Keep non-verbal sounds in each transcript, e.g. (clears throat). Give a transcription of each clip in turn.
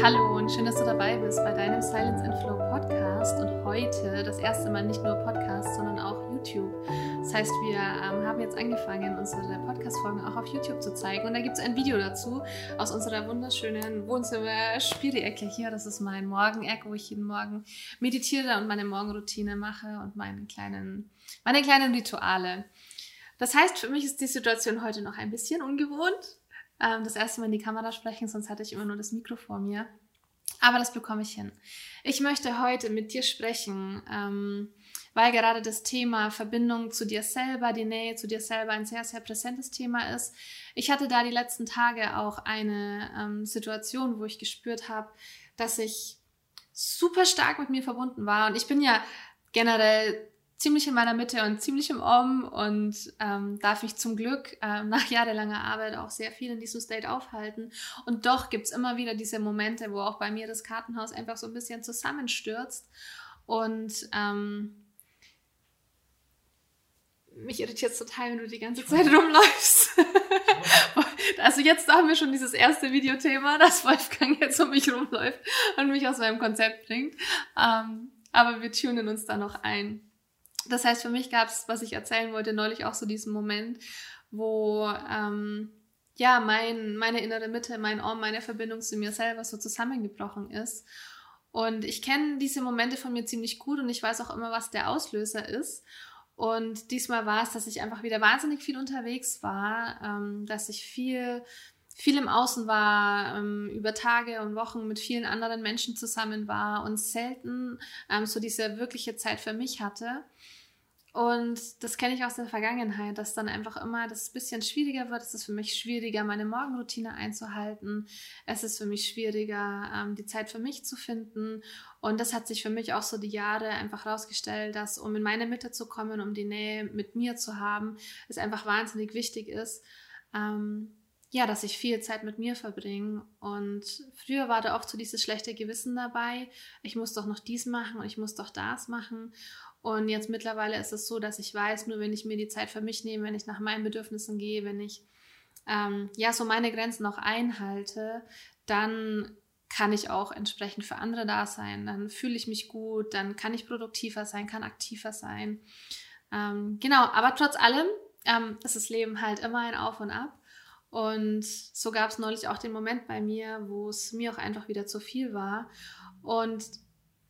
Hallo und schön, dass du dabei bist bei deinem Silence and Flow Podcast und heute das erste Mal nicht nur Podcast, sondern auch YouTube. Das heißt, wir ähm, haben jetzt angefangen, unsere Podcast-Folgen auch auf YouTube zu zeigen und da gibt es ein Video dazu aus unserer wunderschönen Wohnzimmer-Spiele-Ecke hier. Das ist mein Morgen-Eck, wo ich jeden Morgen meditiere und meine Morgenroutine mache und meinen kleinen, meine kleinen Rituale. Das heißt, für mich ist die Situation heute noch ein bisschen ungewohnt, ähm, das erste Mal in die Kamera sprechen, sonst hatte ich immer nur das Mikro vor mir. Aber das bekomme ich hin. Ich möchte heute mit dir sprechen, ähm, weil gerade das Thema Verbindung zu dir selber, die Nähe zu dir selber ein sehr, sehr präsentes Thema ist. Ich hatte da die letzten Tage auch eine ähm, Situation, wo ich gespürt habe, dass ich super stark mit mir verbunden war. Und ich bin ja generell ziemlich in meiner Mitte und ziemlich im Om und ähm, darf mich zum Glück äh, (laughs) nach jahrelanger Arbeit auch sehr viel in diesem State aufhalten. Und doch gibt's immer wieder diese Momente, wo auch bei mir das Kartenhaus einfach so ein bisschen zusammenstürzt. Und ähm, mich irritiert es total, wenn du die ganze Zeit rumläufst. (laughs) also jetzt haben wir schon dieses erste Videothema, dass Wolfgang jetzt um mich rumläuft und mich aus meinem Konzept bringt. Ähm, aber wir tunen uns da noch ein. Das heißt, für mich gab es, was ich erzählen wollte, neulich auch so diesen Moment, wo ähm, ja mein, meine innere Mitte, mein Ohr, meine Verbindung zu mir selber so zusammengebrochen ist. Und ich kenne diese Momente von mir ziemlich gut und ich weiß auch immer, was der Auslöser ist. Und diesmal war es, dass ich einfach wieder wahnsinnig viel unterwegs war, ähm, dass ich viel viel im Außen war, ähm, über Tage und Wochen mit vielen anderen Menschen zusammen war und selten ähm, so diese wirkliche Zeit für mich hatte. Und das kenne ich aus der Vergangenheit, dass dann einfach immer das bisschen schwieriger wird. Es ist für mich schwieriger, meine Morgenroutine einzuhalten. Es ist für mich schwieriger, ähm, die Zeit für mich zu finden. Und das hat sich für mich auch so die Jahre einfach herausgestellt, dass um in meine Mitte zu kommen, um die Nähe mit mir zu haben, es einfach wahnsinnig wichtig ist, ähm, ja, dass ich viel Zeit mit mir verbringe. Und früher war da oft so dieses schlechte Gewissen dabei. Ich muss doch noch dies machen und ich muss doch das machen. Und jetzt mittlerweile ist es so, dass ich weiß, nur wenn ich mir die Zeit für mich nehme, wenn ich nach meinen Bedürfnissen gehe, wenn ich ähm, ja so meine Grenzen noch einhalte, dann kann ich auch entsprechend für andere da sein. Dann fühle ich mich gut, dann kann ich produktiver sein, kann aktiver sein. Ähm, genau, aber trotz allem ähm, ist das Leben halt immer ein Auf und Ab. Und so gab es neulich auch den Moment bei mir, wo es mir auch einfach wieder zu viel war. Und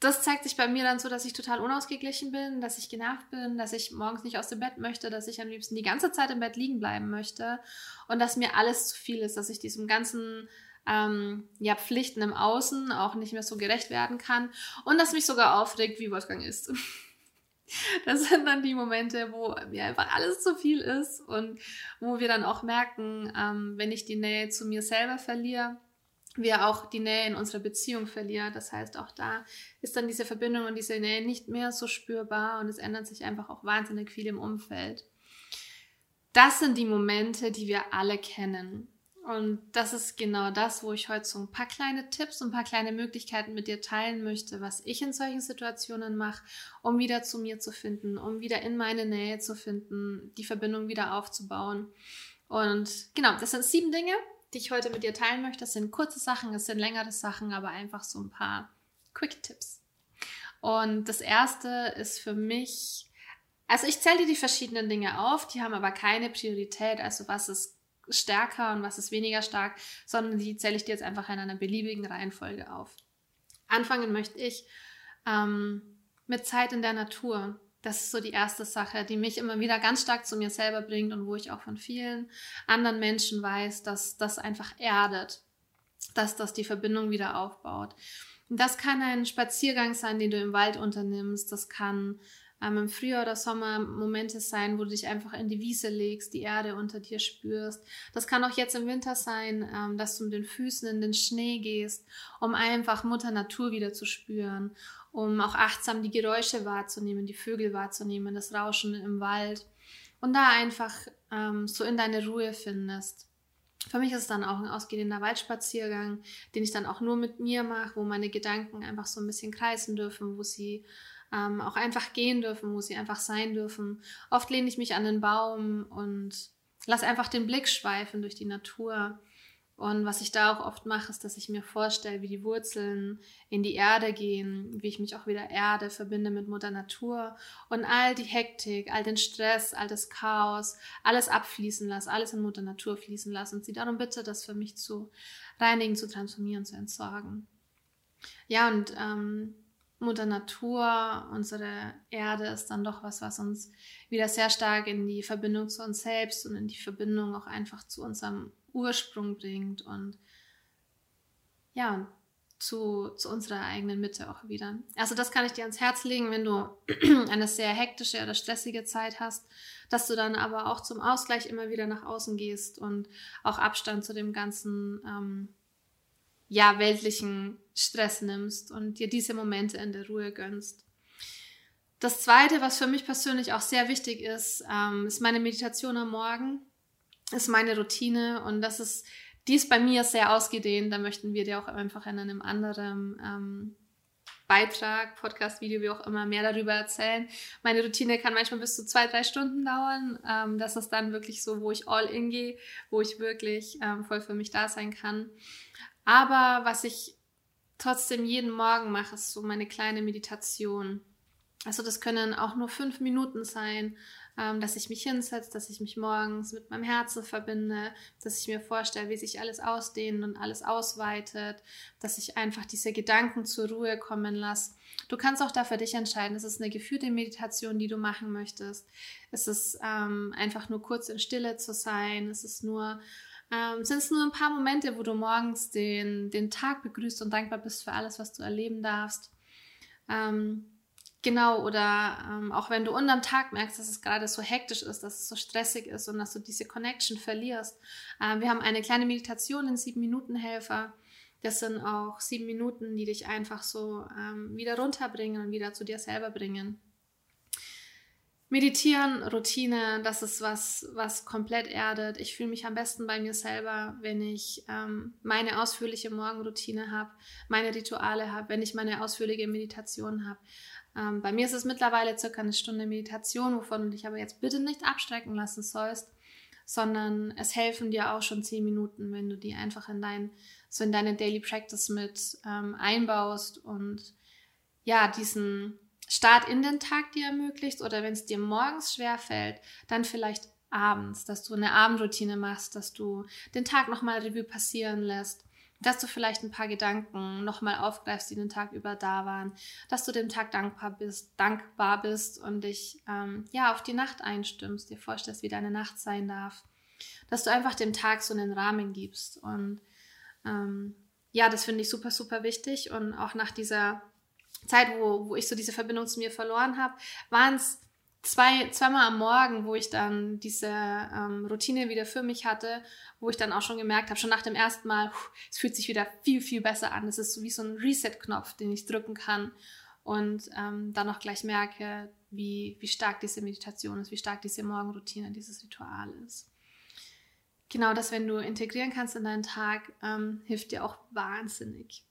das zeigt sich bei mir dann so, dass ich total unausgeglichen bin, dass ich genervt bin, dass ich morgens nicht aus dem Bett möchte, dass ich am liebsten die ganze Zeit im Bett liegen bleiben möchte und dass mir alles zu viel ist, dass ich diesem ganzen ähm, ja, Pflichten im Außen auch nicht mehr so gerecht werden kann und dass mich sogar aufregt, wie Wolfgang ist. (laughs) Das sind dann die Momente, wo mir einfach alles zu viel ist und wo wir dann auch merken, ähm, wenn ich die Nähe zu mir selber verliere, wir auch die Nähe in unserer Beziehung verlieren. Das heißt, auch da ist dann diese Verbindung und diese Nähe nicht mehr so spürbar und es ändert sich einfach auch wahnsinnig viel im Umfeld. Das sind die Momente, die wir alle kennen. Und das ist genau das, wo ich heute so ein paar kleine Tipps und ein paar kleine Möglichkeiten mit dir teilen möchte, was ich in solchen Situationen mache, um wieder zu mir zu finden, um wieder in meine Nähe zu finden, die Verbindung wieder aufzubauen. Und genau, das sind sieben Dinge, die ich heute mit dir teilen möchte. Das sind kurze Sachen, das sind längere Sachen, aber einfach so ein paar Quick-Tipps. Und das erste ist für mich, also ich zähle dir die verschiedenen Dinge auf, die haben aber keine Priorität, also was ist stärker und was ist weniger stark, sondern die zähle ich dir jetzt einfach in einer beliebigen Reihenfolge auf. Anfangen möchte ich ähm, mit Zeit in der Natur. Das ist so die erste Sache, die mich immer wieder ganz stark zu mir selber bringt und wo ich auch von vielen anderen Menschen weiß, dass das einfach erdet, dass das die Verbindung wieder aufbaut. Das kann ein Spaziergang sein, den du im Wald unternimmst. Das kann ähm, im Frühjahr oder Sommer Momente sein, wo du dich einfach in die Wiese legst, die Erde unter dir spürst. Das kann auch jetzt im Winter sein, ähm, dass du mit den Füßen in den Schnee gehst, um einfach Mutter Natur wieder zu spüren, um auch achtsam die Geräusche wahrzunehmen, die Vögel wahrzunehmen, das Rauschen im Wald und da einfach ähm, so in deine Ruhe findest. Für mich ist es dann auch ein ausgehender Waldspaziergang, den ich dann auch nur mit mir mache, wo meine Gedanken einfach so ein bisschen kreisen dürfen, wo sie ähm, auch einfach gehen dürfen, wo sie einfach sein dürfen. Oft lehne ich mich an den Baum und lasse einfach den Blick schweifen durch die Natur. Und was ich da auch oft mache, ist, dass ich mir vorstelle, wie die Wurzeln in die Erde gehen, wie ich mich auch wieder Erde verbinde mit Mutter Natur und all die Hektik, all den Stress, all das Chaos, alles abfließen lasse, alles in Mutter Natur fließen lasse und sie darum bitte, das für mich zu reinigen, zu transformieren, zu entsorgen. Ja, und ähm, Mutter Natur, unsere Erde ist dann doch was, was uns wieder sehr stark in die Verbindung zu uns selbst und in die Verbindung auch einfach zu unserem Ursprung bringt und ja, zu, zu unserer eigenen Mitte auch wieder. Also das kann ich dir ans Herz legen, wenn du (clears throat) eine sehr hektische oder stressige Zeit hast, dass du dann aber auch zum Ausgleich immer wieder nach außen gehst und auch Abstand zu dem ganzen ähm, ja, weltlichen Stress nimmst und dir diese Momente in der Ruhe gönnst. Das Zweite, was für mich persönlich auch sehr wichtig ist, ähm, ist meine Meditation am Morgen ist meine Routine und das ist, die ist bei mir sehr ausgedehnt. Da möchten wir dir auch einfach in einem anderen ähm, Beitrag, Podcast, Video, wie auch immer, mehr darüber erzählen. Meine Routine kann manchmal bis zu zwei, drei Stunden dauern. Ähm, das ist dann wirklich so, wo ich all in gehe, wo ich wirklich ähm, voll für mich da sein kann. Aber was ich trotzdem jeden Morgen mache, ist so meine kleine Meditation. Also das können auch nur fünf Minuten sein, ähm, dass ich mich hinsetze, dass ich mich morgens mit meinem Herzen verbinde, dass ich mir vorstelle, wie sich alles ausdehnt und alles ausweitet, dass ich einfach diese Gedanken zur Ruhe kommen lasse. Du kannst auch da für dich entscheiden, es ist eine geführte Meditation, die du machen möchtest. Es ist ähm, einfach nur kurz in Stille zu sein. Es ist nur ähm, sind es nur ein paar Momente, wo du morgens den, den Tag begrüßt und dankbar bist für alles, was du erleben darfst. Ähm, Genau, oder ähm, auch wenn du unterm Tag merkst, dass es gerade so hektisch ist, dass es so stressig ist und dass du diese Connection verlierst. Ähm, wir haben eine kleine Meditation in sieben Minuten Helfer. Das sind auch sieben Minuten, die dich einfach so ähm, wieder runterbringen und wieder zu dir selber bringen. Meditieren, Routine, das ist was, was komplett erdet. Ich fühle mich am besten bei mir selber, wenn ich ähm, meine ausführliche Morgenroutine habe, meine Rituale habe, wenn ich meine ausführliche Meditation habe. Ähm, bei mir ist es mittlerweile circa eine Stunde Meditation, wovon du dich aber jetzt bitte nicht abstrecken lassen sollst, sondern es helfen dir auch schon zehn Minuten, wenn du die einfach in dein, so in deine Daily Practice mit ähm, einbaust und ja, diesen Start in den Tag dir ermöglicht oder wenn es dir morgens schwer fällt, dann vielleicht abends, dass du eine Abendroutine machst, dass du den Tag nochmal Revue passieren lässt dass du vielleicht ein paar Gedanken nochmal aufgreifst, die den Tag über da waren, dass du dem Tag dankbar bist, dankbar bist und dich ähm, ja auf die Nacht einstimmst, dir vorstellst, wie deine Nacht sein darf, dass du einfach dem Tag so einen Rahmen gibst und ähm, ja, das finde ich super, super wichtig und auch nach dieser Zeit, wo, wo ich so diese Verbindung zu mir verloren habe, waren es zwei, zweimal am Morgen, wo ich dann diese ähm, Routine wieder für mich hatte, wo ich dann auch schon gemerkt habe, schon nach dem ersten Mal, es fühlt sich wieder viel, viel besser an. Es ist so wie so ein Reset-Knopf, den ich drücken kann und ähm, dann auch gleich merke, wie, wie stark diese Meditation ist, wie stark diese Morgenroutine, dieses Ritual ist. Genau das, wenn du integrieren kannst in deinen Tag, ähm, hilft dir auch wahnsinnig.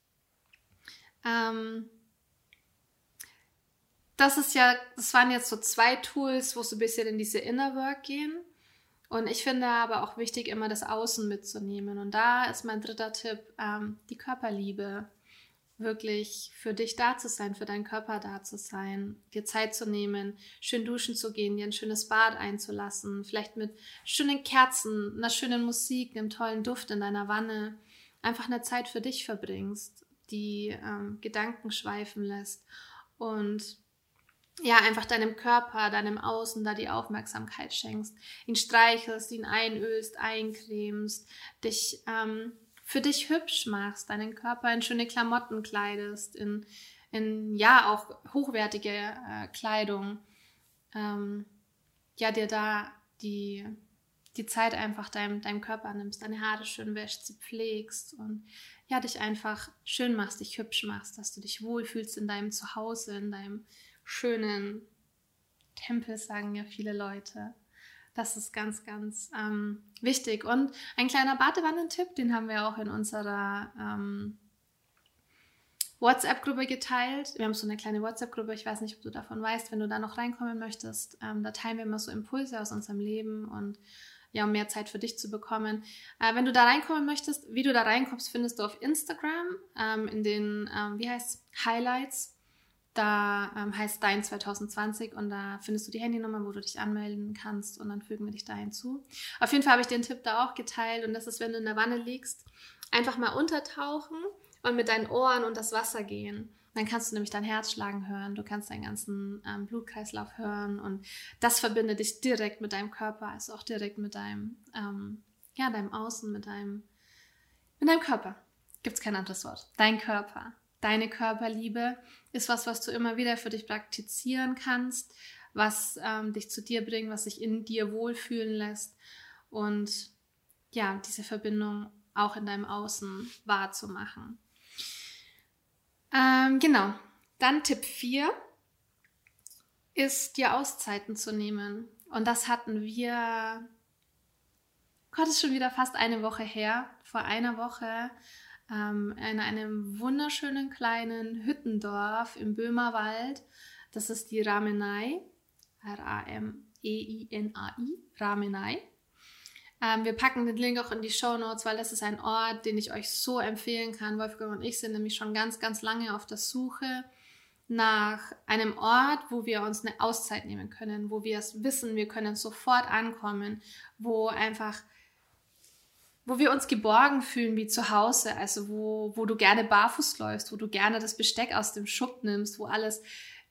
Ähm, das ist ja, das waren jetzt so zwei Tools, wo so ein bisschen in diese Inner Work gehen. Und ich finde aber auch wichtig, immer das Außen mitzunehmen. Und da ist mein dritter Tipp, ähm, die Körperliebe. Wirklich für dich da zu sein, für deinen Körper da zu sein, dir Zeit zu nehmen, schön duschen zu gehen, dir ein schönes Bad einzulassen, vielleicht mit schönen Kerzen, einer schönen Musik, einem tollen Duft in deiner Wanne, einfach eine Zeit für dich verbringst, die ähm, Gedanken schweifen lässt und ja, einfach deinem Körper, deinem Außen da die Aufmerksamkeit schenkst, ihn streichelst, ihn einölst, eincremst, dich ähm, für dich hübsch machst, deinen Körper in schöne Klamotten kleidest, in, in ja auch hochwertige äh, Kleidung, ähm, ja, dir da die, die Zeit einfach deinem, deinem Körper nimmst, deine Haare schön wäschst, sie pflegst und ja, dich einfach schön machst, dich hübsch machst, dass du dich wohlfühlst in deinem Zuhause, in deinem schönen Tempel, sagen ja viele Leute. Das ist ganz, ganz ähm, wichtig. Und ein kleiner Badewannentipp, den haben wir auch in unserer ähm, WhatsApp-Gruppe geteilt. Wir haben so eine kleine WhatsApp-Gruppe, ich weiß nicht, ob du davon weißt, wenn du da noch reinkommen möchtest. Ähm, da teilen wir immer so Impulse aus unserem Leben und ja, um mehr Zeit für dich zu bekommen. Äh, wenn du da reinkommen möchtest, wie du da reinkommst, findest du auf Instagram ähm, in den, ähm, wie heißt Highlights. Da ähm, heißt Dein 2020 und da findest du die Handynummer, wo du dich anmelden kannst und dann fügen wir dich da hinzu. Auf jeden Fall habe ich den Tipp da auch geteilt und das ist, wenn du in der Wanne liegst, einfach mal untertauchen und mit deinen Ohren und das Wasser gehen. Dann kannst du nämlich dein Herz schlagen hören, du kannst deinen ganzen ähm, Blutkreislauf hören und das verbindet dich direkt mit deinem Körper, also auch direkt mit deinem, ähm, ja, deinem Außen, mit deinem, mit deinem Körper. Gibt es kein anderes Wort. Dein Körper, deine Körperliebe ist was, was du immer wieder für dich praktizieren kannst, was ähm, dich zu dir bringt, was sich in dir wohlfühlen lässt und ja, diese Verbindung auch in deinem Außen wahrzumachen. Ähm, genau. Dann Tipp 4 ist, dir Auszeiten zu nehmen. Und das hatten wir, Gott, ist schon wieder fast eine Woche her, vor einer Woche ähm, in einem wunderschönen kleinen Hüttendorf im Böhmerwald. Das ist die Ramenai, R-A-M-E-I-N-A-I, Ramenai. Ähm, wir packen den Link auch in die Show Notes, weil das ist ein Ort, den ich euch so empfehlen kann. Wolfgang und ich sind nämlich schon ganz, ganz lange auf der Suche nach einem Ort, wo wir uns eine Auszeit nehmen können, wo wir es wissen, wir können sofort ankommen, wo einfach, wo wir uns geborgen fühlen wie zu Hause, also wo, wo du gerne barfuß läufst, wo du gerne das Besteck aus dem Schub nimmst, wo alles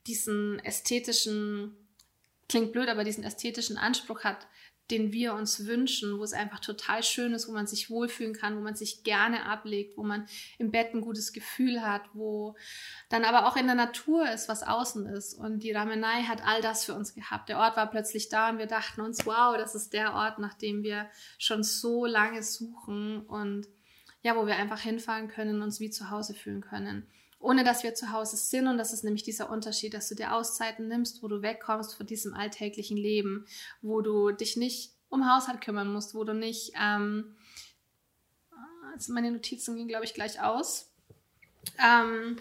diesen ästhetischen, klingt blöd, aber diesen ästhetischen Anspruch hat, den wir uns wünschen, wo es einfach total schön ist, wo man sich wohlfühlen kann, wo man sich gerne ablegt, wo man im Bett ein gutes Gefühl hat, wo dann aber auch in der Natur ist, was außen ist. Und die Ramenai hat all das für uns gehabt. Der Ort war plötzlich da und wir dachten uns, wow, das ist der Ort, nach dem wir schon so lange suchen und ja, wo wir einfach hinfahren können, uns wie zu Hause fühlen können ohne dass wir zu Hause sind. Und das ist nämlich dieser Unterschied, dass du dir Auszeiten nimmst, wo du wegkommst von diesem alltäglichen Leben, wo du dich nicht um Haushalt kümmern musst, wo du nicht, ähm, also meine Notizen gehen, glaube ich, gleich aus, ähm,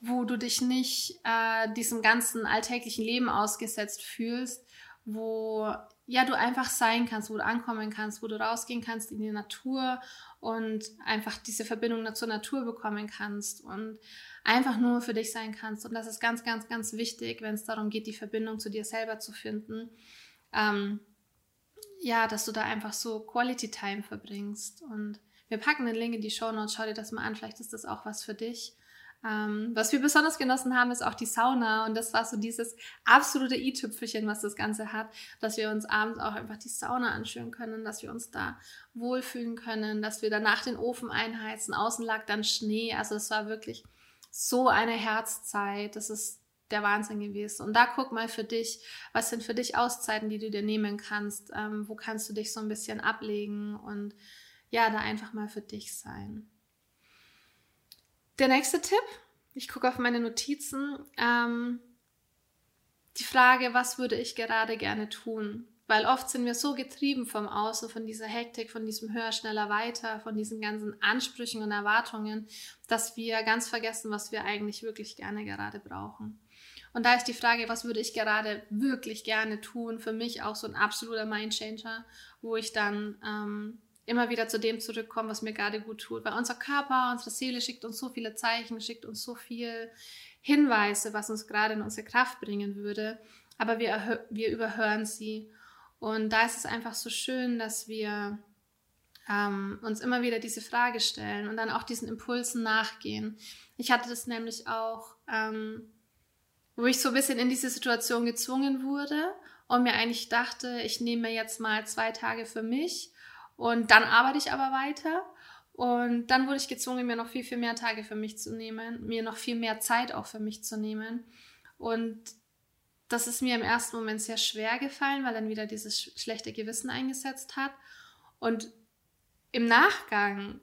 wo du dich nicht äh, diesem ganzen alltäglichen Leben ausgesetzt fühlst, wo ja du einfach sein kannst, wo du ankommen kannst, wo du rausgehen kannst in die Natur und einfach diese Verbindung zur Natur bekommen kannst und einfach nur für dich sein kannst. Und das ist ganz, ganz, ganz wichtig, wenn es darum geht, die Verbindung zu dir selber zu finden. Ähm, ja, dass du da einfach so Quality Time verbringst. Und wir packen den Link in die Show Notes. Schau dir das mal an. Vielleicht ist das auch was für dich. Ähm, was wir besonders genossen haben, ist auch die Sauna. Und das war so dieses absolute i-Tüpfelchen, was das Ganze hat, dass wir uns abends auch einfach die Sauna anschauen können, dass wir uns da wohlfühlen können, dass wir danach den Ofen einheizen. Außen lag dann Schnee. Also es war wirklich so eine Herzzeit. Das ist der Wahnsinn gewesen. Und da guck mal für dich, was sind für dich Auszeiten, die du dir nehmen kannst? Ähm, wo kannst du dich so ein bisschen ablegen und ja, da einfach mal für dich sein. Der nächste Tipp, ich gucke auf meine Notizen, ähm, die Frage, was würde ich gerade gerne tun? Weil oft sind wir so getrieben vom Außen, von dieser Hektik, von diesem höher, schneller, weiter, von diesen ganzen Ansprüchen und Erwartungen, dass wir ganz vergessen, was wir eigentlich wirklich gerne gerade brauchen. Und da ist die Frage, was würde ich gerade wirklich gerne tun? Für mich auch so ein absoluter Mindchanger, wo ich dann ähm, immer wieder zu dem zurückkommen, was mir gerade gut tut. Weil unser Körper, unsere Seele schickt uns so viele Zeichen, schickt uns so viele Hinweise, was uns gerade in unsere Kraft bringen würde. Aber wir, wir überhören sie. Und da ist es einfach so schön, dass wir ähm, uns immer wieder diese Frage stellen und dann auch diesen Impulsen nachgehen. Ich hatte das nämlich auch, ähm, wo ich so ein bisschen in diese Situation gezwungen wurde und mir eigentlich dachte, ich nehme jetzt mal zwei Tage für mich und dann arbeite ich aber weiter. Und dann wurde ich gezwungen, mir noch viel, viel mehr Tage für mich zu nehmen, mir noch viel mehr Zeit auch für mich zu nehmen. Und das ist mir im ersten Moment sehr schwer gefallen, weil dann wieder dieses schlechte Gewissen eingesetzt hat. Und im Nachgang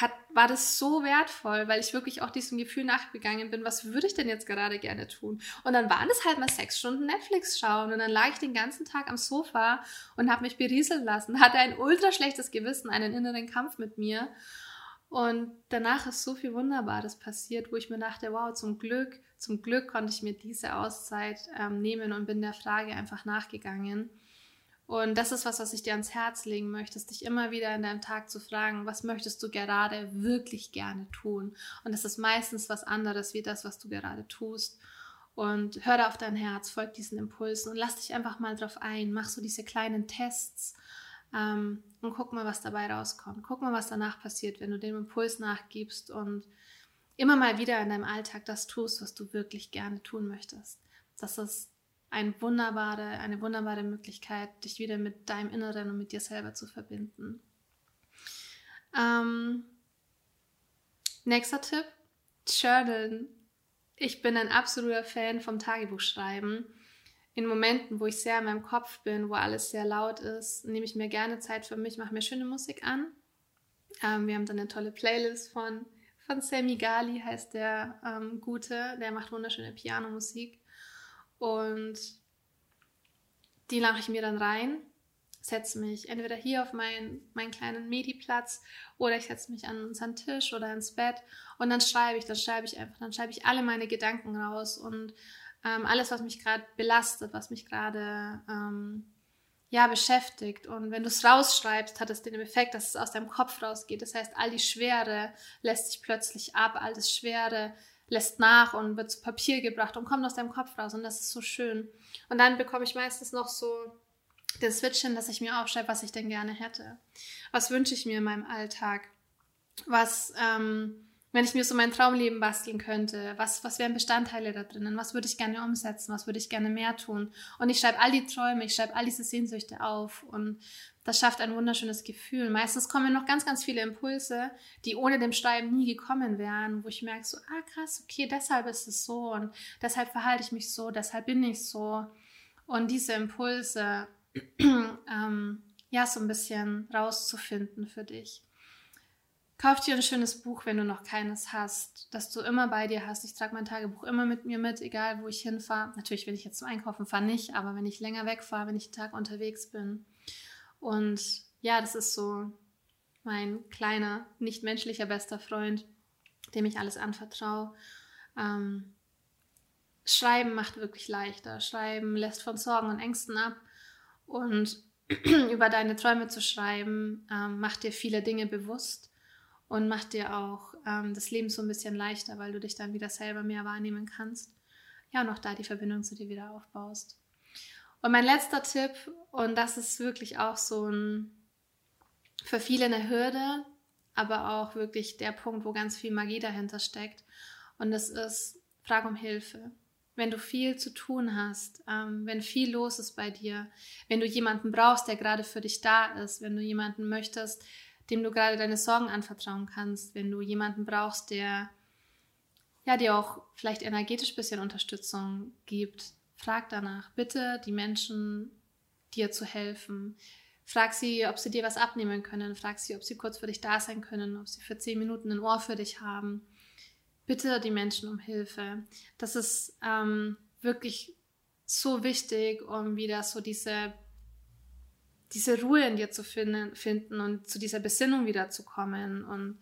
hat, war das so wertvoll, weil ich wirklich auch diesem Gefühl nachgegangen bin, was würde ich denn jetzt gerade gerne tun? Und dann waren es halt mal sechs Stunden Netflix schauen und dann lag ich den ganzen Tag am Sofa und habe mich berieseln lassen, (laughs) hatte ein ultra schlechtes Gewissen, einen inneren Kampf mit mir. Und danach ist so viel Wunderbares passiert, wo ich mir dachte, wow, zum Glück, zum Glück konnte ich mir diese Auszeit ähm, nehmen und bin der Frage einfach nachgegangen. Und das ist was, was ich dir ans Herz legen möchte, dich immer wieder in deinem Tag zu fragen, was möchtest du gerade wirklich gerne tun? Und das ist meistens was anderes wie das, was du gerade tust. Und hör auf dein Herz, folg diesen Impulsen und lass dich einfach mal drauf ein. Mach so diese kleinen Tests ähm, und guck mal, was dabei rauskommt. Guck mal, was danach passiert, wenn du dem Impuls nachgibst und immer mal wieder in deinem Alltag das tust, was du wirklich gerne tun möchtest. Das ist ein wunderbare, eine wunderbare Möglichkeit, dich wieder mit deinem Inneren und mit dir selber zu verbinden. Ähm, nächster Tipp, Journalen. Ich bin ein absoluter Fan vom Tagebuchschreiben. In Momenten, wo ich sehr in meinem Kopf bin, wo alles sehr laut ist, nehme ich mir gerne Zeit für mich, mache mir schöne Musik an. Ähm, wir haben dann eine tolle Playlist von, von Sammy Gali, heißt der ähm, Gute. Der macht wunderschöne Pianomusik. Und die lache ich mir dann rein, setze mich entweder hier auf meinen, meinen kleinen Mediplatz oder ich setze mich an unseren Tisch oder ins Bett und dann schreibe ich, dann schreibe ich einfach, dann schreibe ich alle meine Gedanken raus und ähm, alles, was mich gerade belastet, was mich gerade ähm, ja, beschäftigt. Und wenn du es rausschreibst, hat es den Effekt, dass es aus deinem Kopf rausgeht. Das heißt, all die Schwere lässt sich plötzlich ab, all das Schwere lässt nach und wird zu Papier gebracht und kommt aus deinem Kopf raus und das ist so schön. Und dann bekomme ich meistens noch so den Switch hin, dass ich mir aufschreibe, was ich denn gerne hätte. Was wünsche ich mir in meinem Alltag? Was, ähm, wenn ich mir so mein Traumleben basteln könnte, was, was wären Bestandteile da drinnen? Was würde ich gerne umsetzen? Was würde ich gerne mehr tun? Und ich schreibe all die Träume, ich schreibe all diese Sehnsüchte auf und das schafft ein wunderschönes Gefühl. Meistens kommen noch ganz, ganz viele Impulse, die ohne dem Schreiben nie gekommen wären, wo ich merke so, ah krass, okay, deshalb ist es so und deshalb verhalte ich mich so, deshalb bin ich so. Und diese Impulse, (clears throat) ähm, ja, so ein bisschen rauszufinden für dich. Kauf dir ein schönes Buch, wenn du noch keines hast, das du immer bei dir hast. Ich trage mein Tagebuch immer mit mir mit, egal wo ich hinfahre. Natürlich, wenn ich jetzt zum Einkaufen fahre, nicht, aber wenn ich länger wegfahre, wenn ich einen Tag unterwegs bin. Und ja, das ist so mein kleiner, nicht menschlicher bester Freund, dem ich alles anvertraue. Ähm, Schreiben macht wirklich leichter. Schreiben lässt von Sorgen und Ängsten ab. Und (clears throat) über deine Träume zu schreiben, ähm, macht dir viele Dinge bewusst und macht dir auch ähm, das Leben so ein bisschen leichter, weil du dich dann wieder selber mehr wahrnehmen kannst. Ja, und auch da die Verbindung zu dir wieder aufbaust. Und mein letzter Tipp, und das ist wirklich auch so ein, für viele eine Hürde, aber auch wirklich der Punkt, wo ganz viel Magie dahinter steckt. Und das ist, frag um Hilfe. Wenn du viel zu tun hast, ähm, wenn viel los ist bei dir, wenn du jemanden brauchst, der gerade für dich da ist, wenn du jemanden möchtest, dem du gerade deine Sorgen anvertrauen kannst, wenn du jemanden brauchst, der ja dir auch vielleicht energetisch ein bisschen Unterstützung gibt, Frag danach. Bitte die Menschen, dir zu helfen. Frag sie, ob sie dir was abnehmen können. Frag sie, ob sie kurz für dich da sein können, ob sie für zehn Minuten ein Ohr für dich haben. Bitte die Menschen um Hilfe. Das ist ähm, wirklich so wichtig, um wieder so diese, diese Ruhe in dir zu finden, finden und zu dieser Besinnung wieder zu kommen und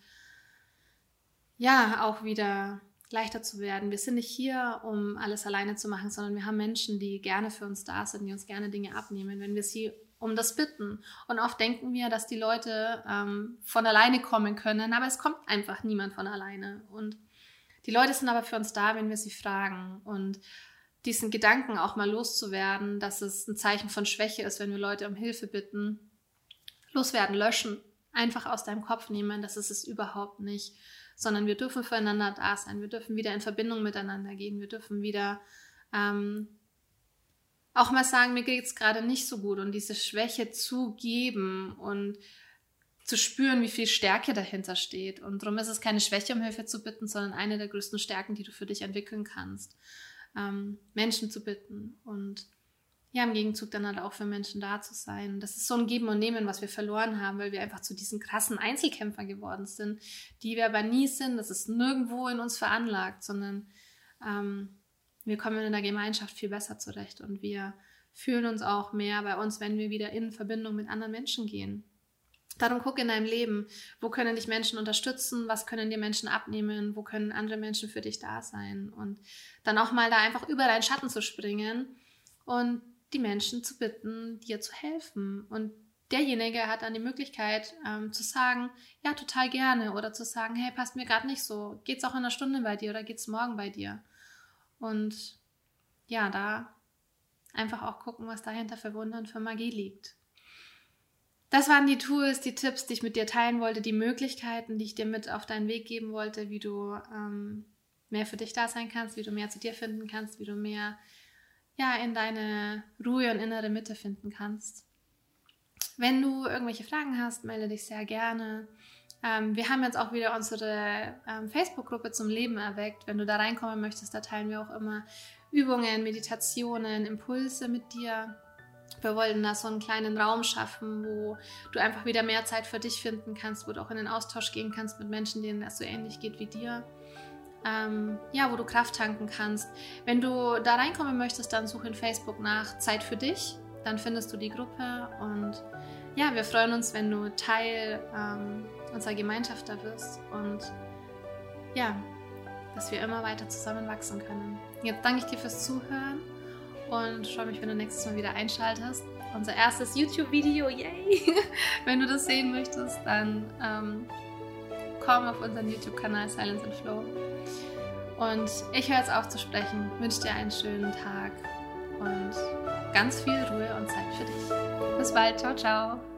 ja, auch wieder leichter zu werden. Wir sind nicht hier, um alles alleine zu machen, sondern wir haben Menschen, die gerne für uns da sind, die uns gerne Dinge abnehmen, wenn wir sie um das bitten. Und oft denken wir, dass die Leute ähm, von alleine kommen können, aber es kommt einfach niemand von alleine. Und die Leute sind aber für uns da, wenn wir sie fragen. Und diesen Gedanken auch mal loszuwerden, dass es ein Zeichen von Schwäche ist, wenn wir Leute um Hilfe bitten, loswerden, löschen, einfach aus deinem Kopf nehmen, das ist es überhaupt nicht sondern wir dürfen füreinander da sein. Wir dürfen wieder in Verbindung miteinander gehen. Wir dürfen wieder ähm, auch mal sagen, mir geht es gerade nicht so gut und diese Schwäche zugeben und zu spüren, wie viel Stärke dahinter steht. Und darum ist es keine Schwäche, um Hilfe zu bitten, sondern eine der größten Stärken, die du für dich entwickeln kannst. Ähm, Menschen zu bitten und ja, im Gegenzug dann halt auch für Menschen da zu sein. Das ist so ein Geben und Nehmen, was wir verloren haben, weil wir einfach zu diesen krassen Einzelkämpfern geworden sind, die wir aber nie sind. Das ist nirgendwo in uns veranlagt, sondern ähm, wir kommen in der Gemeinschaft viel besser zurecht und wir fühlen uns auch mehr bei uns, wenn wir wieder in Verbindung mit anderen Menschen gehen. Darum guck in deinem Leben, wo können dich Menschen unterstützen, was können dir Menschen abnehmen, wo können andere Menschen für dich da sein und dann auch mal da einfach über deinen Schatten zu springen und die Menschen zu bitten, dir zu helfen. Und derjenige hat dann die Möglichkeit ähm, zu sagen, ja, total gerne. Oder zu sagen, hey, passt mir gerade nicht so. Geht's auch in einer Stunde bei dir oder geht's morgen bei dir? Und ja, da einfach auch gucken, was dahinter für Wunder und für Magie liegt. Das waren die Tools, die Tipps, die ich mit dir teilen wollte, die Möglichkeiten, die ich dir mit auf deinen Weg geben wollte, wie du ähm, mehr für dich da sein kannst, wie du mehr zu dir finden kannst, wie du mehr ja, in deine Ruhe und innere Mitte finden kannst. Wenn du irgendwelche Fragen hast, melde dich sehr gerne. Ähm, wir haben jetzt auch wieder unsere ähm, Facebook-Gruppe zum Leben erweckt. Wenn du da reinkommen möchtest, da teilen wir auch immer Übungen, Meditationen, Impulse mit dir. Wir wollten da so einen kleinen Raum schaffen, wo du einfach wieder mehr Zeit für dich finden kannst, wo du auch in den Austausch gehen kannst mit Menschen, denen das so ähnlich geht wie dir. Ähm, ja, wo du Kraft tanken kannst. Wenn du da reinkommen möchtest, dann such in Facebook nach Zeit für dich. Dann findest du die Gruppe und ja, wir freuen uns, wenn du Teil ähm, unserer Gemeinschaft da bist und ja, dass wir immer weiter zusammen wachsen können. Jetzt danke ich dir fürs Zuhören und freue mich, wenn du nächstes Mal wieder einschaltest. Unser erstes YouTube-Video, yay! (laughs) wenn du das sehen möchtest, dann ähm, komm auf unseren YouTube-Kanal Silence and Flow. Und ich höre jetzt auf zu sprechen, wünsche dir einen schönen Tag und ganz viel Ruhe und Zeit für dich. Bis bald, ciao, ciao.